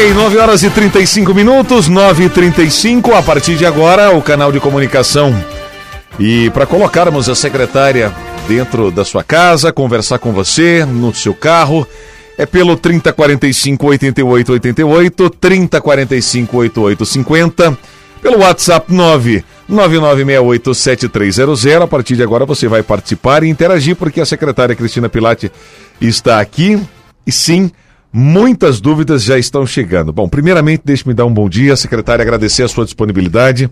Ok, 9 horas e 35 minutos, 9 e 35 A partir de agora, o canal de comunicação. E para colocarmos a secretária dentro da sua casa, conversar com você no seu carro, é pelo 3045 8888, 3045 8850, pelo WhatsApp 9 99687300. A partir de agora você vai participar e interagir, porque a secretária Cristina Pilate está aqui. E sim, muitas dúvidas já estão chegando. Bom, primeiramente, deixe-me dar um bom dia, secretária, agradecer a sua disponibilidade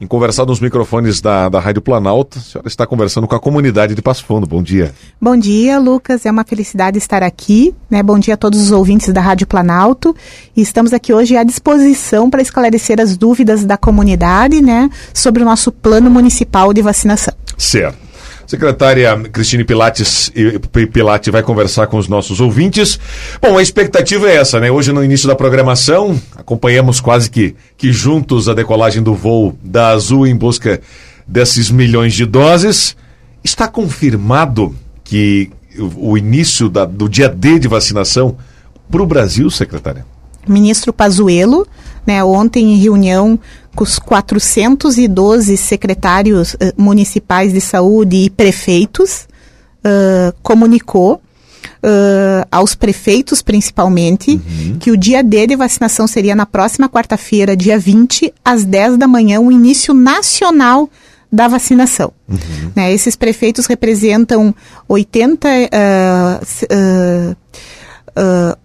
em conversar nos microfones da, da Rádio Planalto. A senhora está conversando com a comunidade de Passo Fundo. Bom dia. Bom dia, Lucas. É uma felicidade estar aqui. Né? Bom dia a todos os ouvintes da Rádio Planalto. E estamos aqui hoje à disposição para esclarecer as dúvidas da comunidade né, sobre o nosso plano municipal de vacinação. Certo. Secretária Cristine Pilates, Pilate vai conversar com os nossos ouvintes. Bom, a expectativa é essa, né? Hoje, no início da programação, acompanhamos quase que, que juntos a decolagem do voo da Azul em busca desses milhões de doses. Está confirmado que o início da, do dia D de vacinação para o Brasil, secretária? Ministro Pazuello, né, ontem em reunião com os 412 secretários uh, municipais de saúde e prefeitos, uh, comunicou uh, aos prefeitos principalmente uhum. que o dia D de vacinação seria na próxima quarta-feira, dia 20, às 10 da manhã, o início nacional da vacinação. Uhum. Né, esses prefeitos representam 80 uh, uh,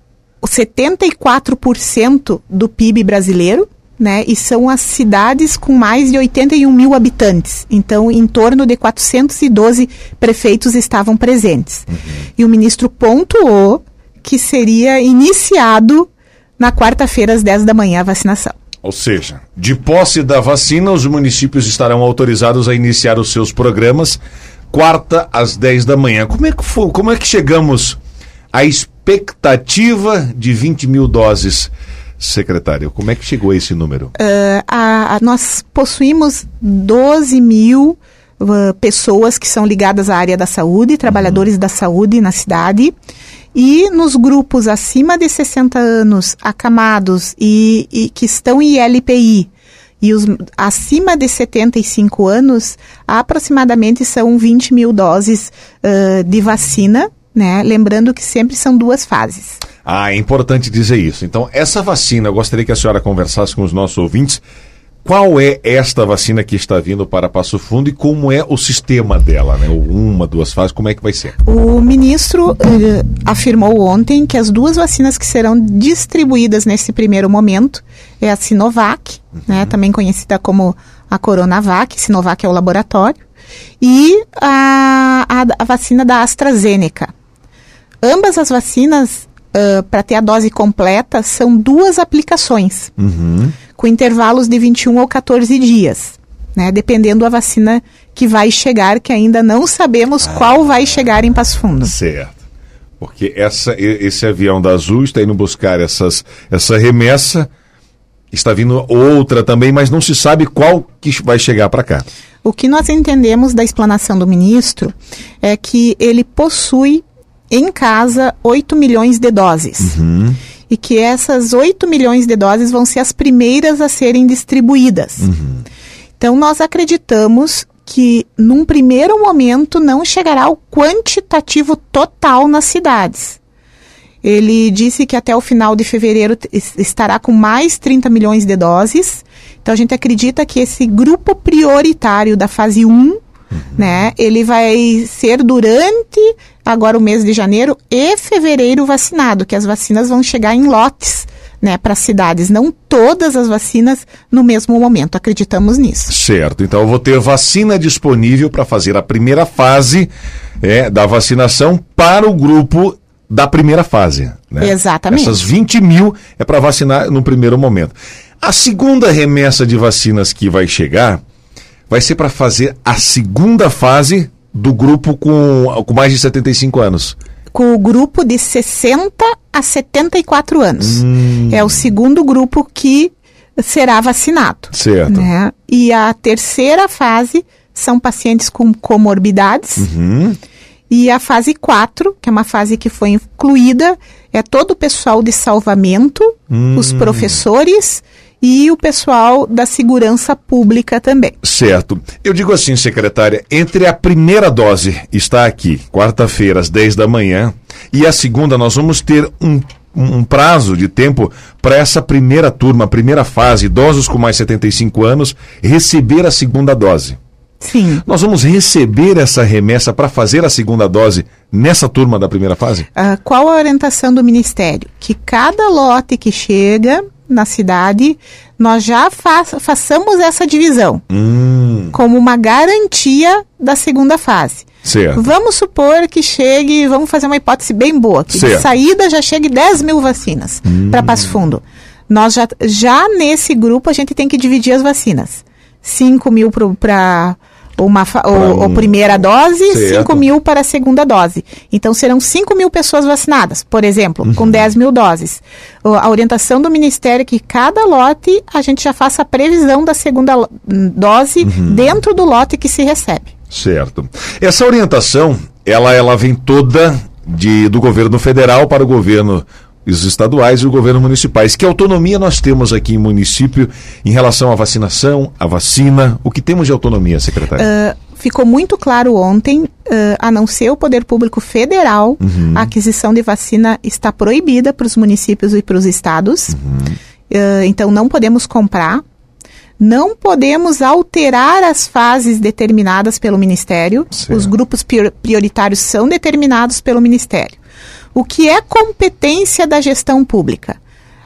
74% do PIB brasileiro, né? E são as cidades com mais de 81 mil habitantes. Então, em torno de 412 prefeitos estavam presentes. Uhum. E o ministro pontuou que seria iniciado na quarta-feira, às 10 da manhã, a vacinação. Ou seja, de posse da vacina, os municípios estarão autorizados a iniciar os seus programas quarta às 10 da manhã. Como é que, foi, como é que chegamos à expectativa de 20 mil doses? secretário, como é que chegou a esse número? Uh, a, a, nós possuímos 12 mil uh, pessoas que são ligadas à área da saúde, trabalhadores uhum. da saúde na cidade. E nos grupos acima de 60 anos, acamados e, e que estão em LPI, e os acima de 75 anos, aproximadamente são 20 mil doses uh, de vacina, né? Lembrando que sempre são duas fases. Ah, é importante dizer isso. Então, essa vacina, eu gostaria que a senhora conversasse com os nossos ouvintes. Qual é esta vacina que está vindo para Passo Fundo e como é o sistema dela, né? Uma, duas fases, como é que vai ser? O ministro eh, afirmou ontem que as duas vacinas que serão distribuídas nesse primeiro momento é a Sinovac, uhum. né, também conhecida como a Coronavac, Sinovac é o laboratório, e a, a, a vacina da AstraZeneca. Ambas as vacinas uh, para ter a dose completa, são duas aplicações, uhum. com intervalos de 21 ou 14 dias, né? Dependendo da vacina que vai chegar, que ainda não sabemos ah, qual vai chegar em Passo Fundo. Certo. Porque essa, esse avião da Azul está indo buscar essas, essa remessa, está vindo outra também, mas não se sabe qual que vai chegar para cá. O que nós entendemos da explanação do ministro é que ele possui em casa 8 milhões de doses. Uhum. E que essas 8 milhões de doses vão ser as primeiras a serem distribuídas. Uhum. Então, nós acreditamos que, num primeiro momento, não chegará ao quantitativo total nas cidades. Ele disse que até o final de fevereiro estará com mais 30 milhões de doses. Então, a gente acredita que esse grupo prioritário da fase 1 uhum. né, ele vai ser durante agora o mês de janeiro e fevereiro vacinado, que as vacinas vão chegar em lotes. Né, para cidades, não todas as vacinas no mesmo momento. Acreditamos nisso. Certo. Então eu vou ter vacina disponível para fazer a primeira fase é, da vacinação para o grupo da primeira fase. Né? Exatamente. Essas 20 mil é para vacinar no primeiro momento. A segunda remessa de vacinas que vai chegar vai ser para fazer a segunda fase do grupo com, com mais de 75 anos? Com o grupo de 60 a 74 anos. Hum. É o segundo grupo que será vacinado. Certo. Né? E a terceira fase são pacientes com comorbidades. Uhum. E a fase 4, que é uma fase que foi incluída, é todo o pessoal de salvamento, Hum. os professores e o pessoal da segurança pública também. Certo. Eu digo assim, secretária, entre a primeira dose está aqui, quarta-feira, às 10 da manhã, e a segunda, nós vamos ter um, um prazo de tempo para essa primeira turma, primeira fase, idosos com mais 75 anos, receber a segunda dose. Sim. Nós vamos receber essa remessa para fazer a segunda dose nessa turma da primeira fase? Ah, qual a orientação do Ministério? Que cada lote que chega na cidade, nós já fa façamos essa divisão Hum, como uma garantia da segunda fase. certo. Vamos supor que chegue, vamos fazer uma hipótese bem boa, que de Certo. saída já chegue 10 mil vacinas para Passo Fundo. Nós já, já nesse grupo a gente tem que dividir as vacinas. 5 mil para uma ou, um- primeira dose, Certo. 5 mil para a segunda dose. Então serão 5 mil pessoas vacinadas, por exemplo, Uhum. com 10 mil doses. A orientação do Ministério é que cada lote a gente já faça a previsão da segunda dose Uhum. dentro do lote que se recebe. Certo. Essa orientação, ela, ela vem toda de, do governo federal para o governo os estaduais e o governo municipais. Que autonomia nós temos aqui em município em relação à vacinação, à vacina? O que temos de autonomia, secretário? Ah, ficou muito claro ontem, ah, a não ser o poder público federal, a aquisição de vacina está proibida para os municípios e para os estados. Ah, então não podemos comprar. Não podemos alterar as fases determinadas pelo Ministério. Certo. Os grupos prior- prioritários são determinados pelo Ministério. O que é competência da gestão pública?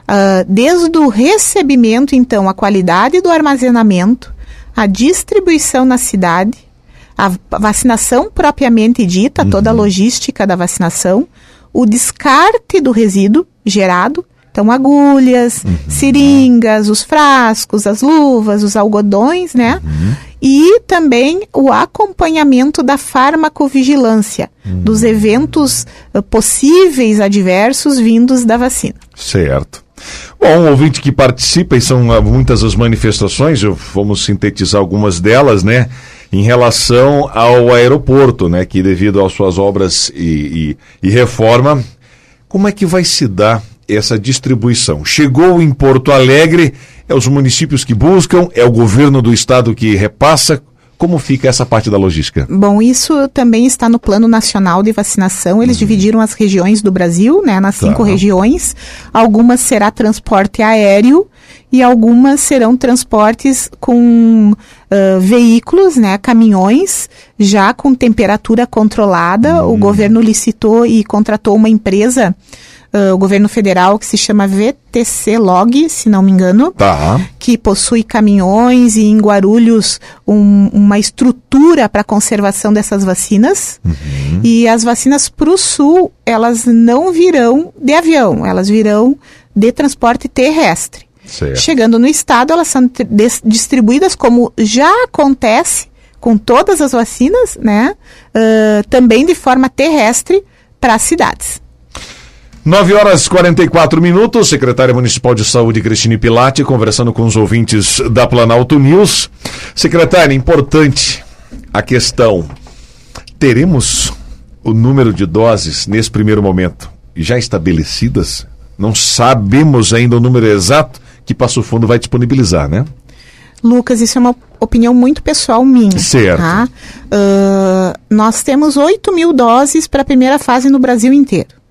Ah, desde o recebimento, então, a qualidade do armazenamento, a distribuição na cidade, a vacinação propriamente dita, toda a logística da vacinação, o descarte do resíduo gerado, então agulhas, seringas, os frascos, as luvas, os algodões, né? E também o acompanhamento da farmacovigilância, dos eventos eh, possíveis adversos vindos da vacina. Certo. Bom, um ouvinte que participa, e são ah, muitas as manifestações, eu- vamos sintetizar algumas delas, né? Em relação ao aeroporto, né? Que devido às suas obras e, e- e reforma, como é que vai se dar essa distribuição? Chegou em Porto Alegre, é os municípios que buscam, é o governo do estado que repassa. Como fica essa parte da logística? Bom, isso também está no Plano Nacional de Vacinação. Eles dividiram as regiões do Brasil, né, nas cinco Tá. regiões. Algumas será transporte aéreo e algumas serão transportes com ah, veículos, né, caminhões, já com temperatura controlada. O governo licitou e contratou uma empresa, ah, o governo federal, que se chama VTC Log, se não me engano Tá. que possui caminhões e em Guarulhos um- uma estrutura para conservação dessas vacinas. E as vacinas para o sul, elas não virão de avião, elas virão de transporte terrestre. Certo. Chegando no estado, elas são distribuídas como já acontece com todas as vacinas, né? Ah, também de forma terrestre para as cidades. 9 horas e 44 minutos, secretária municipal de saúde Cristine Pilati conversando com os ouvintes da Planalto News. Secretária, importante a questão. Teremos o número de doses nesse primeiro momento já estabelecidas? Não sabemos ainda o número exato que Passo Fundo vai disponibilizar, né? Lucas, isso é uma opinião muito pessoal minha. Certo. tá? Ah, nós temos 8 mil doses para a primeira fase no Brasil inteiro.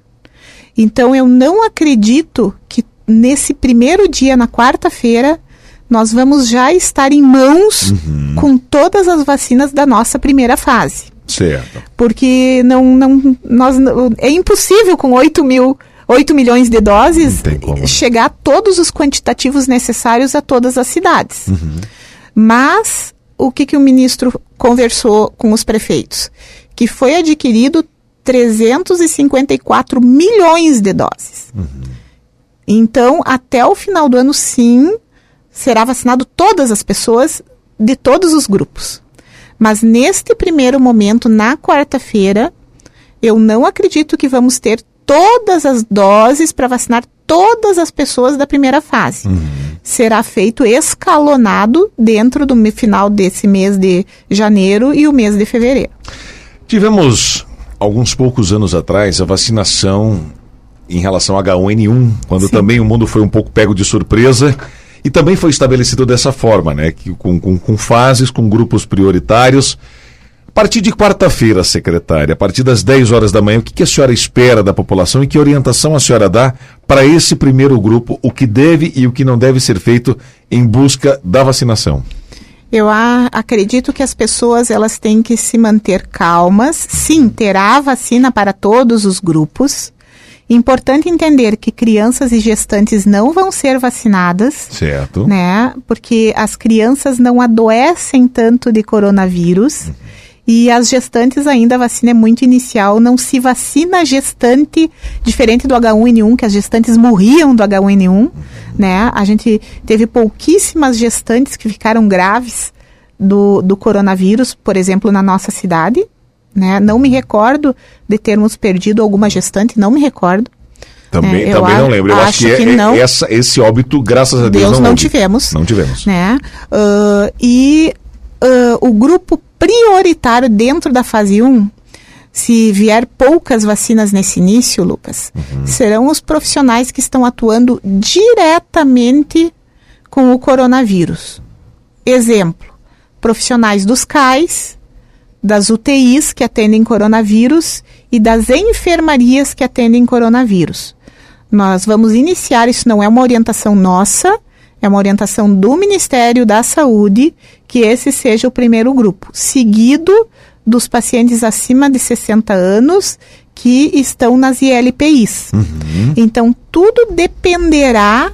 Então, eu não acredito que nesse primeiro dia, na quarta-feira, nós vamos já estar em mãos Uhum. com todas as vacinas da nossa primeira fase Certo. porque não, não, nós, é impossível com 8 mil 8 milhões de doses como. chegar a todos os quantitativos necessários a todas as cidades. Mas o que, que o ministro conversou com os prefeitos? Que foi adquirido 354 milhões de doses. Então, até o final do ano, sim, será vacinado todas as pessoas de todos os grupos. Mas neste primeiro momento, na quarta-feira, eu não acredito que vamos ter todas as doses para vacinar todas as pessoas da primeira fase. Será feito escalonado dentro do final desse mês de janeiro e o mês de fevereiro. Tivemos, alguns poucos anos atrás, a vacinação em relação ao H1N1, quando Sim. também o mundo foi um pouco pego de surpresa. E também foi estabelecido dessa forma, né? Que, com, com, com fases, com grupos prioritários. A partir de quarta-feira, secretária, a partir das 10 horas da manhã, o que, que a senhora espera da população e que orientação a senhora dá para esse primeiro grupo, o que deve e o que não deve ser feito em busca da vacinação? Eu a- acredito que as pessoas elas têm que se manter calmas. Sim, terá vacina para todos os grupos. Importante entender que crianças e gestantes não vão ser vacinadas, Certo. né? Porque as crianças não adoecem tanto de coronavírus. E as gestantes ainda a vacina é muito inicial, não se vacina a gestante, diferente do H1N1, que as gestantes morriam do H1N1, né? A gente teve pouquíssimas gestantes que ficaram graves do, do coronavírus, por exemplo, na nossa cidade, né? Não me recordo de termos perdido alguma gestante, não me recordo. Também, É, também não lembro. Eu acho, acho que, é- que é- não. essa, esse óbito, graças a Deus, Deus não houve. tivemos. Não tivemos. né? Ah, e ah, o grupo prioritário dentro da fase 1, se vier poucas vacinas nesse início, Lucas, serão os profissionais que estão atuando diretamente com o coronavírus. Exemplo, profissionais dos CAIS, das UTIs que atendem coronavírus e das enfermarias que atendem coronavírus. Nós vamos iniciar, isso não é uma orientação nossa, é uma orientação do Ministério da Saúde, que esse seja o primeiro grupo, seguido dos pacientes acima de 60 anos que estão nas ILPIs. Então, tudo dependerá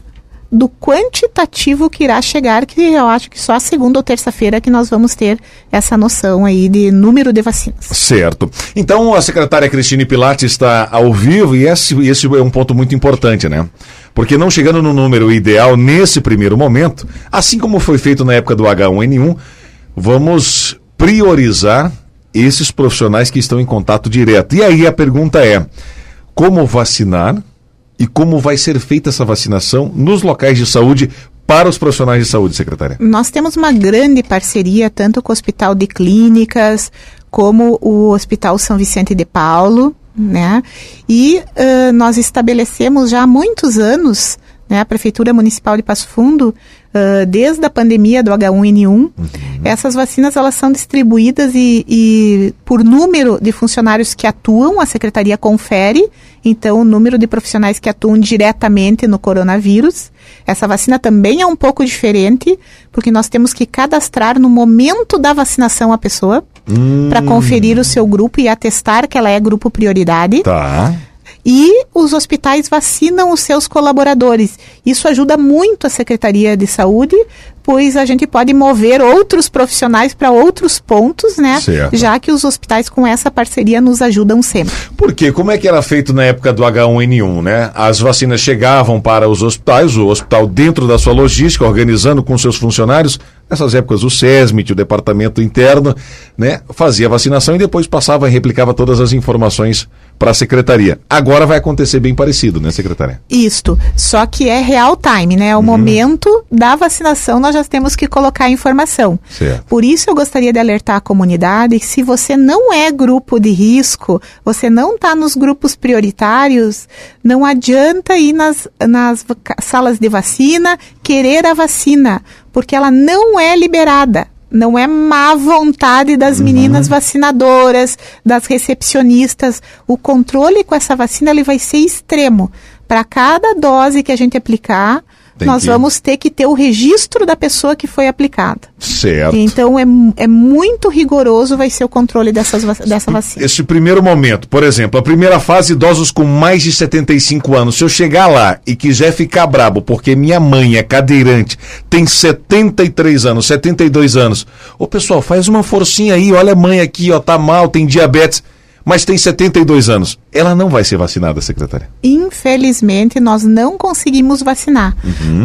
do quantitativo que irá chegar, que eu acho que só a segunda ou terça-feira que nós vamos ter essa noção aí de número de vacinas. Certo. Então a secretária Cristine Pilates está ao vivo e esse, esse é um ponto muito importante, né? Porque não chegando no número ideal nesse primeiro momento, assim como foi feito na época do H1N1, vamos priorizar esses profissionais que estão em contato direto. E aí a pergunta é: como vacinar e como vai ser feita essa vacinação nos locais de saúde para os profissionais de saúde, secretária? Nós temos uma grande parceria tanto com o Hospital de Clínicas como o Hospital São Vicente de Paulo, né? E ãh, nós estabelecemos já há muitos anos, né, a Prefeitura Municipal de Passo Fundo, ãh, desde a pandemia do H1N1, essas vacinas elas são distribuídas e, e por número de funcionários que atuam, a Secretaria confere, então o número de profissionais que atuam diretamente no coronavírus. Essa vacina também é um pouco diferente, porque nós temos que cadastrar no momento da vacinação a pessoa para conferir o seu grupo e atestar que ela é grupo prioridade. Tá. E os hospitais vacinam os seus colaboradores. Isso ajuda muito a Secretaria de Saúde, pois a gente pode mover outros profissionais para outros pontos, né? Certo. Já que os hospitais com essa parceria nos ajudam sempre. Por quê? Como é que era feito na época do H1N1, né? As vacinas chegavam para os hospitais, o hospital dentro da sua logística, organizando com seus funcionários. Nessas épocas, o SESMIT, o departamento interno, né? Fazia a vacinação e depois passava e replicava todas as informações para a secretaria. Agora vai acontecer bem parecido, né, secretária? Isto. Só que é real time, né? O momento da vacinação nós já temos que colocar a informação. Certo. Por isso eu gostaria de alertar a comunidade que se você não é grupo de risco, você não está nos grupos prioritários, não adianta ir nas, nas salas de vacina querer a vacina, porque ela não é liberada. Não é má vontade das meninas vacinadoras, das recepcionistas. O controle com essa vacina ele vai ser extremo. Para cada dose que a gente aplicar, Tem nós que- vamos ter que ter o registro da pessoa que foi aplicada. Certo. Então é, é muito rigoroso vai ser o controle dessas, dessa vacina. Esse primeiro momento, por exemplo, a primeira fase, idosos com mais de 75 anos. Se eu chegar lá e quiser ficar brabo porque minha mãe é cadeirante, tem 73 anos, 72 anos. Ô pessoal, faz uma forcinha aí, olha a mãe aqui, ó, tá mal, tem diabetes, mas tem 72 anos. Ela não vai ser vacinada, secretária. Infelizmente, nós não conseguimos vacinar.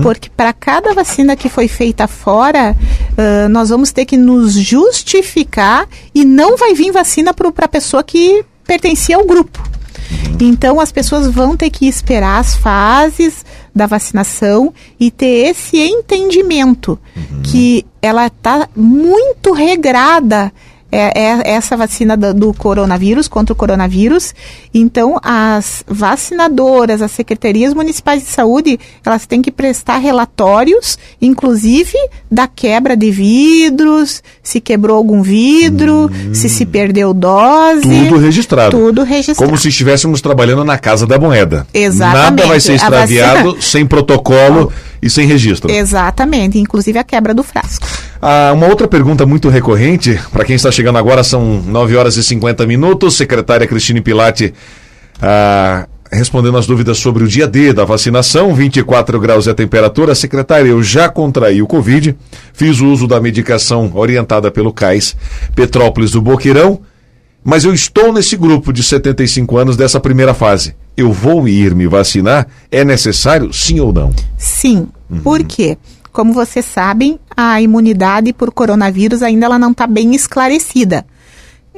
Porque para cada vacina que foi feita fora, ah, nós vamos ter que nos justificar e não vai vir vacina para a pessoa que pertencia ao grupo. Então, as pessoas vão ter que esperar as fases da vacinação e ter esse entendimento que ela está muito regrada é, é essa vacina do, do, coronavírus, contra o coronavírus. Então, as vacinadoras, as secretarias municipais de saúde, elas têm que prestar relatórios, inclusive da quebra de vidros, se quebrou algum vidro, hum. se se perdeu dose. Tudo registrado. Tudo registrado. Como se estivéssemos trabalhando na Casa da Moeda. Exatamente. Nada vai ser extraviado vacina... sem protocolo e sem registro. Exatamente, inclusive a quebra do frasco. Ah, uma outra pergunta muito recorrente, para quem está chegando agora, são 9 horas e 50 minutos. Secretária Cristine Pilati ah, respondendo as dúvidas sobre o dia D da vacinação, 24 graus é a temperatura. Secretária, eu já contraí o Covid, fiz o uso da medicação orientada pelo CAIS Petrópolis do Boqueirão, mas eu estou nesse grupo de 75 anos dessa primeira fase. Eu vou ir me vacinar? É necessário, sim ou não? Sim. Uhum. Por quê? Como vocês sabem, a imunidade por coronavírus ainda ela não está bem esclarecida.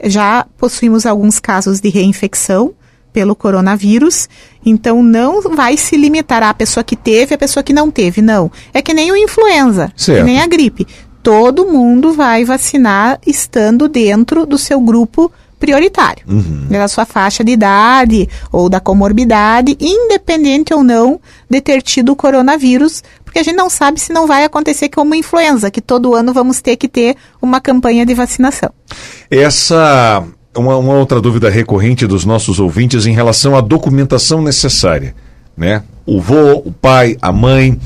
Já possuímos alguns casos de reinfecção pelo coronavírus, então não vai se limitar à pessoa que teve, a pessoa que não teve, não. É que nem o influenza, certo. que nem a gripe. Todo mundo vai vacinar estando dentro do seu grupo prioritário, uhum. da sua faixa de idade ou da comorbidade, independente ou não de ter tido o coronavírus, porque a gente não sabe se não vai acontecer como influenza, que todo ano vamos ter que ter uma campanha de vacinação. Essa uma, uma outra dúvida recorrente dos nossos ouvintes em relação à documentação necessária, né? O vô, o pai, a mãe,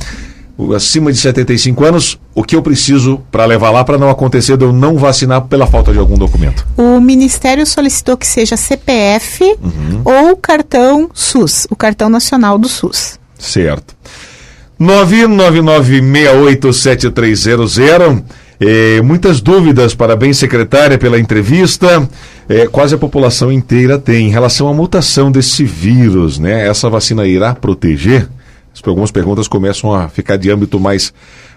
acima de 75 anos, o que eu preciso para levar lá para não acontecer de eu não vacinar pela falta de algum documento? O Ministério solicitou que seja CPF uhum. ou cartão SUS, o cartão nacional do SUS. Certo. 999687300. É, muitas dúvidas, parabéns secretária pela entrevista. É, quase a população inteira tem em relação à mutação desse vírus, né? Essa vacina irá proteger? Algumas perguntas começam a ficar de âmbito mais,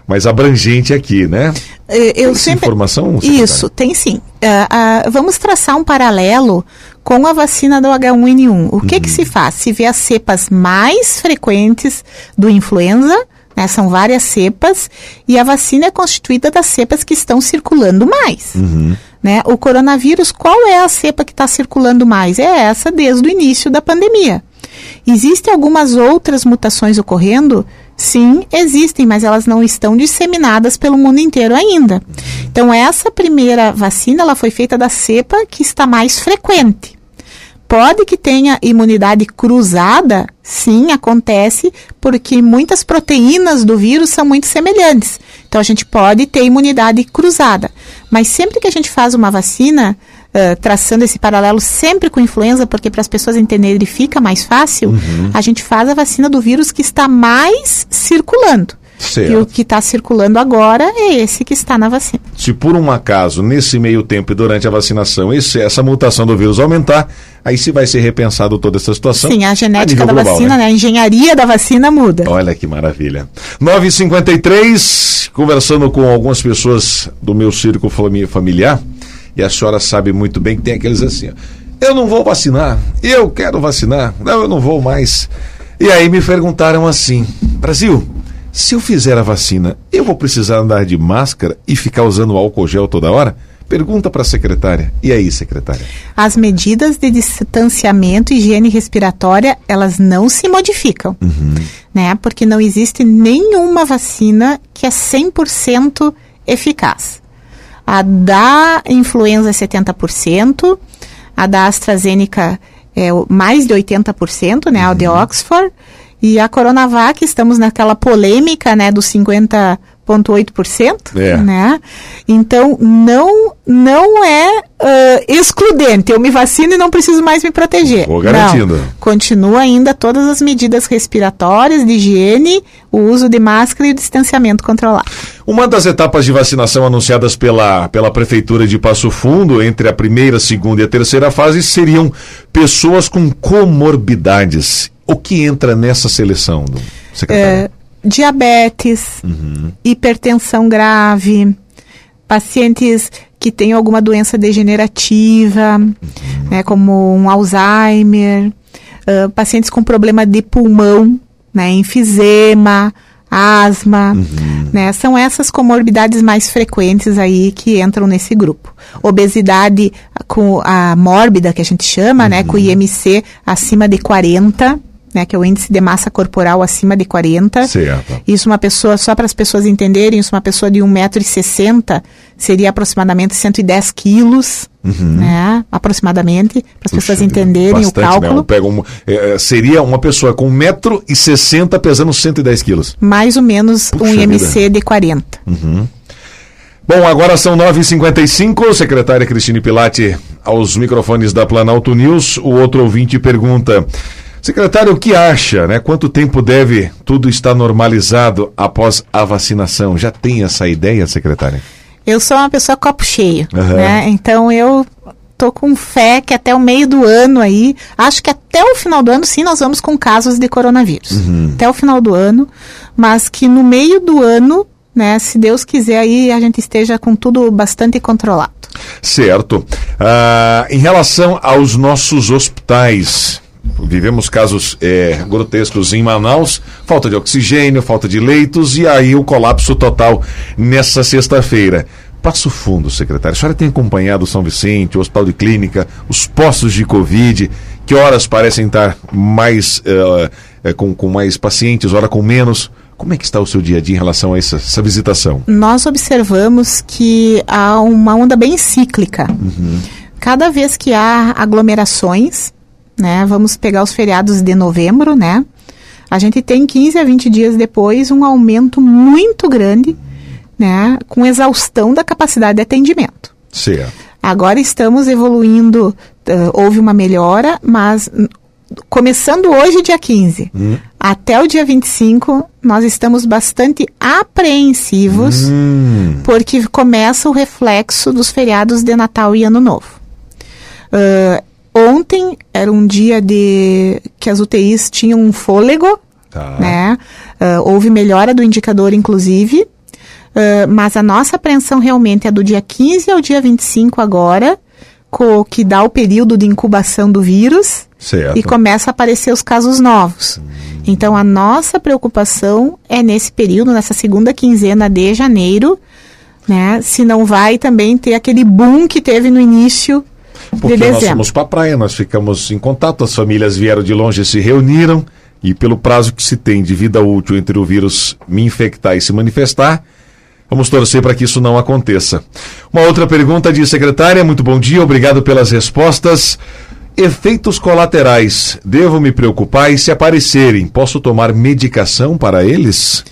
mais abrangente aqui, né? É, eu tem sempre... informação? Isso, tem sim. Uh, uh, vamos traçar um paralelo com a vacina do H1N1. O que, uhum. que se faz? Se vê as cepas mais frequentes do influenza, né, são várias cepas, e a vacina é constituída das cepas que estão circulando mais. Uhum. Né? O coronavírus, qual é a cepa que está circulando mais? É essa desde o início da pandemia. Existem algumas outras mutações ocorrendo? Sim, existem, mas elas não estão disseminadas pelo mundo inteiro ainda. Então, essa primeira vacina ela foi feita da cepa que está mais frequente. Pode que tenha imunidade cruzada? Sim, acontece, porque muitas proteínas do vírus são muito semelhantes. Então, a gente pode ter imunidade cruzada. Mas sempre que a gente faz uma vacina, uh, traçando esse paralelo sempre com influenza, porque para as pessoas entenderem fica mais fácil, uhum. a gente faz a vacina do vírus que está mais circulando. Certo. E o que está circulando agora é esse que está na vacina. Se por um acaso, nesse meio tempo e durante a vacinação, esse, essa mutação do vírus aumentar, aí se vai ser repensado toda essa situação. Sim, a genética a da global, vacina, né? né? a engenharia da vacina muda. Olha que maravilha. 9h53, conversando com algumas pessoas do meu círculo familiar, e a senhora sabe muito bem que tem aqueles assim, ó, eu não vou vacinar, eu quero vacinar, não, eu não vou mais. E aí me perguntaram assim, Brasil, se eu fizer a vacina, eu vou precisar andar de máscara e ficar usando álcool gel toda hora? Pergunta para a secretária. E aí, secretária? As medidas de distanciamento e higiene respiratória, elas não se modificam, uhum. né? Porque não existe nenhuma vacina que é 100% eficaz. A da influenza é 70%, a da AstraZeneca é mais de 80%, né, uhum. a de uhum. Oxford, e a Coronavac, estamos naquela polêmica, né, dos 50 0,8%, é. né? Então não não é uh, excludente. Eu me vacino e não preciso mais me proteger. Vou garantindo. Não. Continua ainda todas as medidas respiratórias, de higiene, o uso de máscara e o distanciamento controlado. Uma das etapas de vacinação anunciadas pela, pela Prefeitura de Passo Fundo, entre a primeira, segunda e a terceira fase, seriam pessoas com comorbidades. O que entra nessa seleção, secretário? É diabetes, uhum. hipertensão grave, pacientes que têm alguma doença degenerativa, uhum. né, como um Alzheimer, uh, pacientes com problema de pulmão, né, enfisema, asma, uhum. né? São essas comorbidades mais frequentes aí que entram nesse grupo. Obesidade com a mórbida que a gente chama, uhum. né, com IMC acima de 40, né, que é o índice de massa corporal acima de 40. Certo. Isso uma pessoa, só para as pessoas entenderem, isso uma pessoa de 1,60m seria aproximadamente 110 quilos, uhum. né, aproximadamente, para as pessoas entenderem bastante, o cálculo. Né? Pega um, é, seria uma pessoa com 1,60m pesando 110 quilos. Mais ou menos Puxa um IMC vida. de 40. Uhum. Bom, agora são 9h55, secretária Cristine Pilati aos microfones da Planalto News. O outro ouvinte pergunta... Secretário, o que acha, né? Quanto tempo deve tudo estar normalizado após a vacinação? Já tem essa ideia, secretária? Eu sou uma pessoa copo cheio, uhum. né? Então eu tô com fé que até o meio do ano aí, acho que até o final do ano sim nós vamos com casos de coronavírus. Uhum. Até o final do ano, mas que no meio do ano, né, se Deus quiser aí a gente esteja com tudo bastante controlado. Certo. Uh, em relação aos nossos hospitais, Vivemos casos é, grotescos em Manaus, falta de oxigênio, falta de leitos e aí o colapso total nessa sexta-feira. Passo Fundo, secretário. A senhora tem acompanhado São Vicente, o Hospital de Clínica, os postos de Covid, que horas parecem estar mais uh, uh, com, com mais pacientes, hora com menos. Como é que está o seu dia a dia em relação a essa, essa visitação? Nós observamos que há uma onda bem cíclica. Uhum. Cada vez que há aglomerações, né? Vamos pegar os feriados de novembro, né? A gente tem 15 a 20 dias depois um aumento muito grande, né? Com exaustão da capacidade de atendimento. Certo. Agora estamos evoluindo, uh, houve uma melhora, mas começando hoje, dia 15, hum. até o dia 25, nós estamos bastante apreensivos, hum. porque começa o reflexo dos feriados de Natal e Ano Novo. Uh, Ontem era um dia de que as UTIs tinham um fôlego, tá. né? Uh, houve melhora do indicador, inclusive. Uh, mas a nossa apreensão realmente é do dia 15 ao dia 25 agora, co, que dá o período de incubação do vírus certo. e começa a aparecer os casos novos. Hum. Então a nossa preocupação é nesse período, nessa segunda quinzena de janeiro, né? Se não vai também ter aquele boom que teve no início porque de nós fomos para a praia, nós ficamos em contato, as famílias vieram de longe e se reuniram, e pelo prazo que se tem de vida útil entre o vírus me infectar e se manifestar, vamos torcer para que isso não aconteça. Uma outra pergunta de secretária, muito bom dia, obrigado pelas respostas. Efeitos colaterais, devo me preocupar e se aparecerem, posso tomar medicação para eles?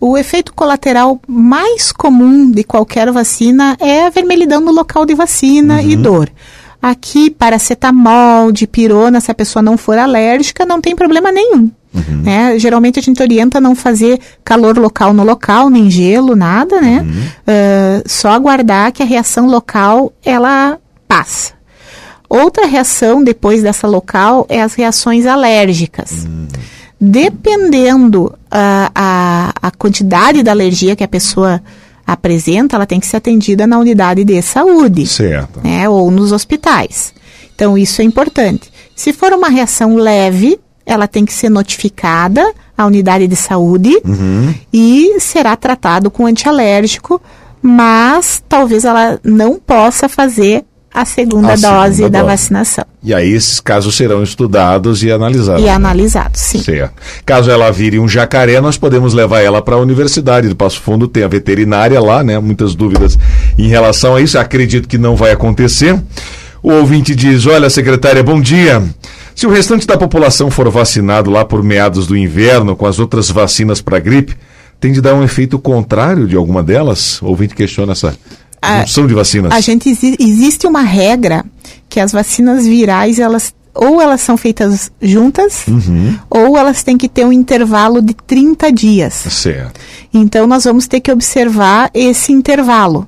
O efeito colateral mais comum de qualquer vacina é a vermelhidão no local de vacina uhum. e dor. Aqui, paracetamol, dipirona, se a pessoa não for alérgica, não tem problema nenhum. Uhum. Né? Geralmente a gente orienta não fazer calor local no local, nem gelo, nada, né? Uhum. Uh, só aguardar que a reação local ela passa. Outra reação depois dessa local é as reações alérgicas. Uhum. Dependendo uh, a, a quantidade da alergia que a pessoa apresenta, ela tem que ser atendida na unidade de saúde. Certo. Né, ou nos hospitais. Então, isso é importante. Se for uma reação leve, ela tem que ser notificada à unidade de saúde uhum. e será tratado com antialérgico, mas talvez ela não possa fazer a segunda a dose segunda da dose. vacinação. E aí esses casos serão estudados e analisados. E né? analisados, sim. Certo. Caso ela vire um jacaré, nós podemos levar ela para a Universidade do Passo Fundo, tem a veterinária lá, né? Muitas dúvidas em relação a isso. Acredito que não vai acontecer. O ouvinte diz: Olha, secretária, bom dia. Se o restante da população for vacinado lá por meados do inverno com as outras vacinas para gripe, tem de dar um efeito contrário de alguma delas? O ouvinte questiona essa a, junção de vacinas. A gente existe uma regra que as vacinas virais elas ou elas são feitas juntas, uhum. ou elas têm que ter um intervalo de 30 dias. Certo. Então, nós vamos ter que observar esse intervalo.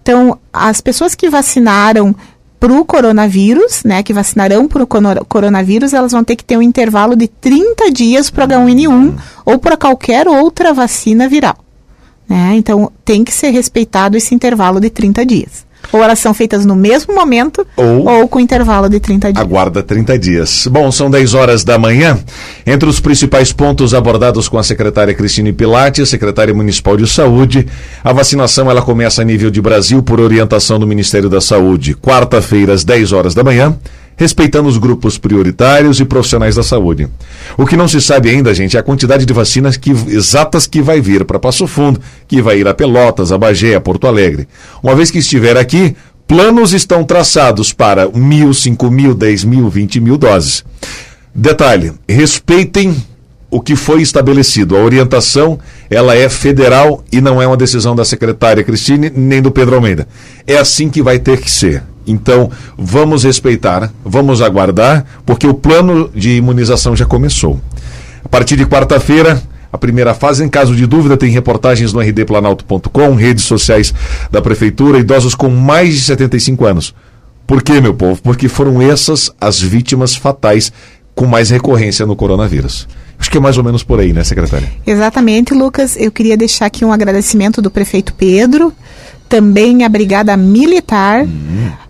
Então, as pessoas que vacinaram para o coronavírus, né, que vacinarão para o coronavírus, elas vão ter que ter um intervalo de 30 dias para H1N1 uhum. ou para qualquer outra vacina viral. Né? Então, tem que ser respeitado esse intervalo de 30 dias. Ou elas são feitas no mesmo momento Ou- ou, com intervalo de 30 dias. Aguarda 30 dias. Bom, são 10 horas da manhã. Entre os principais pontos abordados com a secretária Cristine Pilate, secretária municipal de saúde, a vacinação ela começa a nível de Brasil por orientação do Ministério da Saúde. Quarta-feira, às 10 horas da manhã, respeitando os grupos prioritários e profissionais da saúde. O que não se sabe ainda, gente, é a quantidade de vacinas que, exatas que vai vir para Passo Fundo, que vai ir a Pelotas, a Bagé, a Porto Alegre. Uma vez que estiver aqui, planos estão traçados para mil, cinco mil, dez mil, vinte mil doses. Detalhe, respeitem o que foi estabelecido. A orientação, ela é federal e não é uma decisão da secretária Cristine nem do Pedro Almeida. É assim que vai ter que ser. Então, vamos respeitar, vamos aguardar, porque o plano de imunização já começou. A partir de quarta-feira, a primeira fase, em caso de dúvida, tem reportagens no rdplanalto.com, redes sociais da prefeitura, idosos com mais de 75 anos. Por quê, meu povo? Porque foram essas as vítimas fatais com mais recorrência no coronavírus. Acho que é mais ou menos por aí, né, secretária? Exatamente, Lucas. Eu queria deixar aqui um agradecimento do prefeito Pedro, também à Brigada Militar,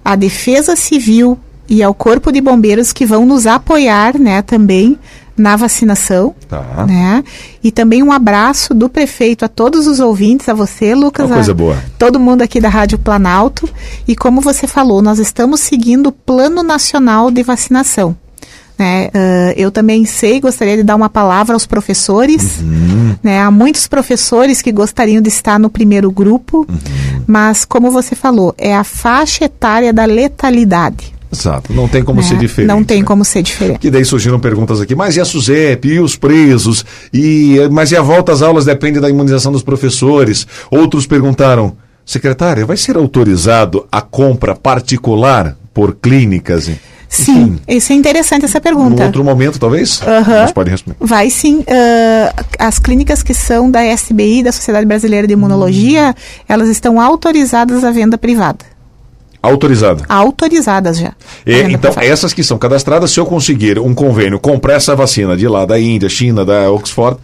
à Defesa Civil e ao Corpo de Bombeiros que vão nos apoiar, né, também na vacinação. Tá. Né? E também um abraço do prefeito a todos os ouvintes, a você, Lucas, Uma coisa a boa. todo mundo aqui da Rádio Planalto. E como você falou, nós estamos seguindo o Plano Nacional de Vacinação. Né? Ah, eu também sei, gostaria de dar uma palavra aos professores. Né? Há muitos professores que gostariam de estar no primeiro grupo, mas como você falou, é a faixa etária da letalidade. Exato. Não tem como né? ser diferente. Não tem né? como ser diferente. Que daí surgiram perguntas aqui, mas e a SUSEP, e os presos, e mas e a volta às aulas depende da imunização dos professores? Outros perguntaram, secretária, vai ser autorizado a compra particular por clínicas? Sim, isso é interessante essa pergunta. outro momento, talvez? Aham. Vocês podem responder. Vai sim. ah, as clínicas que são da SBI, da Sociedade Brasileira de Imunologia, elas estão autorizadas à venda privada. Autorizada. Autorizadas já. à E, então, privada. essas que são cadastradas, se eu conseguir um convênio, comprar essa vacina de lá, da Índia, China, da Oxford,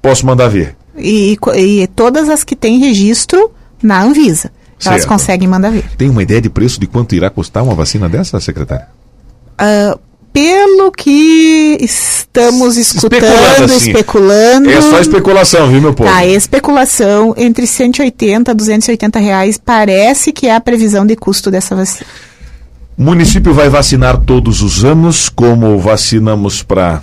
posso mandar vir. E, e todas as que têm registro na Anvisa. Elas Certo. conseguem mandar vir. Tem uma ideia de preço de quanto irá custar uma vacina dessa, secretária? Ah, pelo que estamos Especulando, escutando, assim. especulando. É só especulação, viu, meu povo? Tá, especulação entre 180 e 280 reais parece que é a previsão de custo dessa vacina. O município vai vacinar todos os anos, como vacinamos para.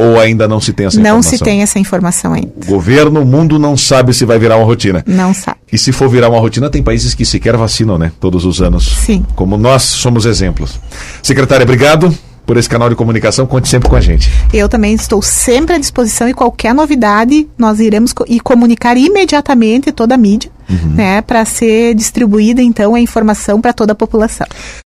Ou ainda não se tem essa Não informação? se tem essa informação ainda. O governo, o mundo não sabe se vai virar uma rotina. Não sabe. E se for virar uma rotina, tem países que sequer vacinam, né? Todos os anos. Sim. Como nós somos exemplos. Secretária, obrigado por esse canal de comunicação. Conte sempre com a gente. Eu também estou sempre à disposição e qualquer novidade nós iremos co e comunicar imediatamente toda a mídia, né, para ser distribuída então a informação para toda a população.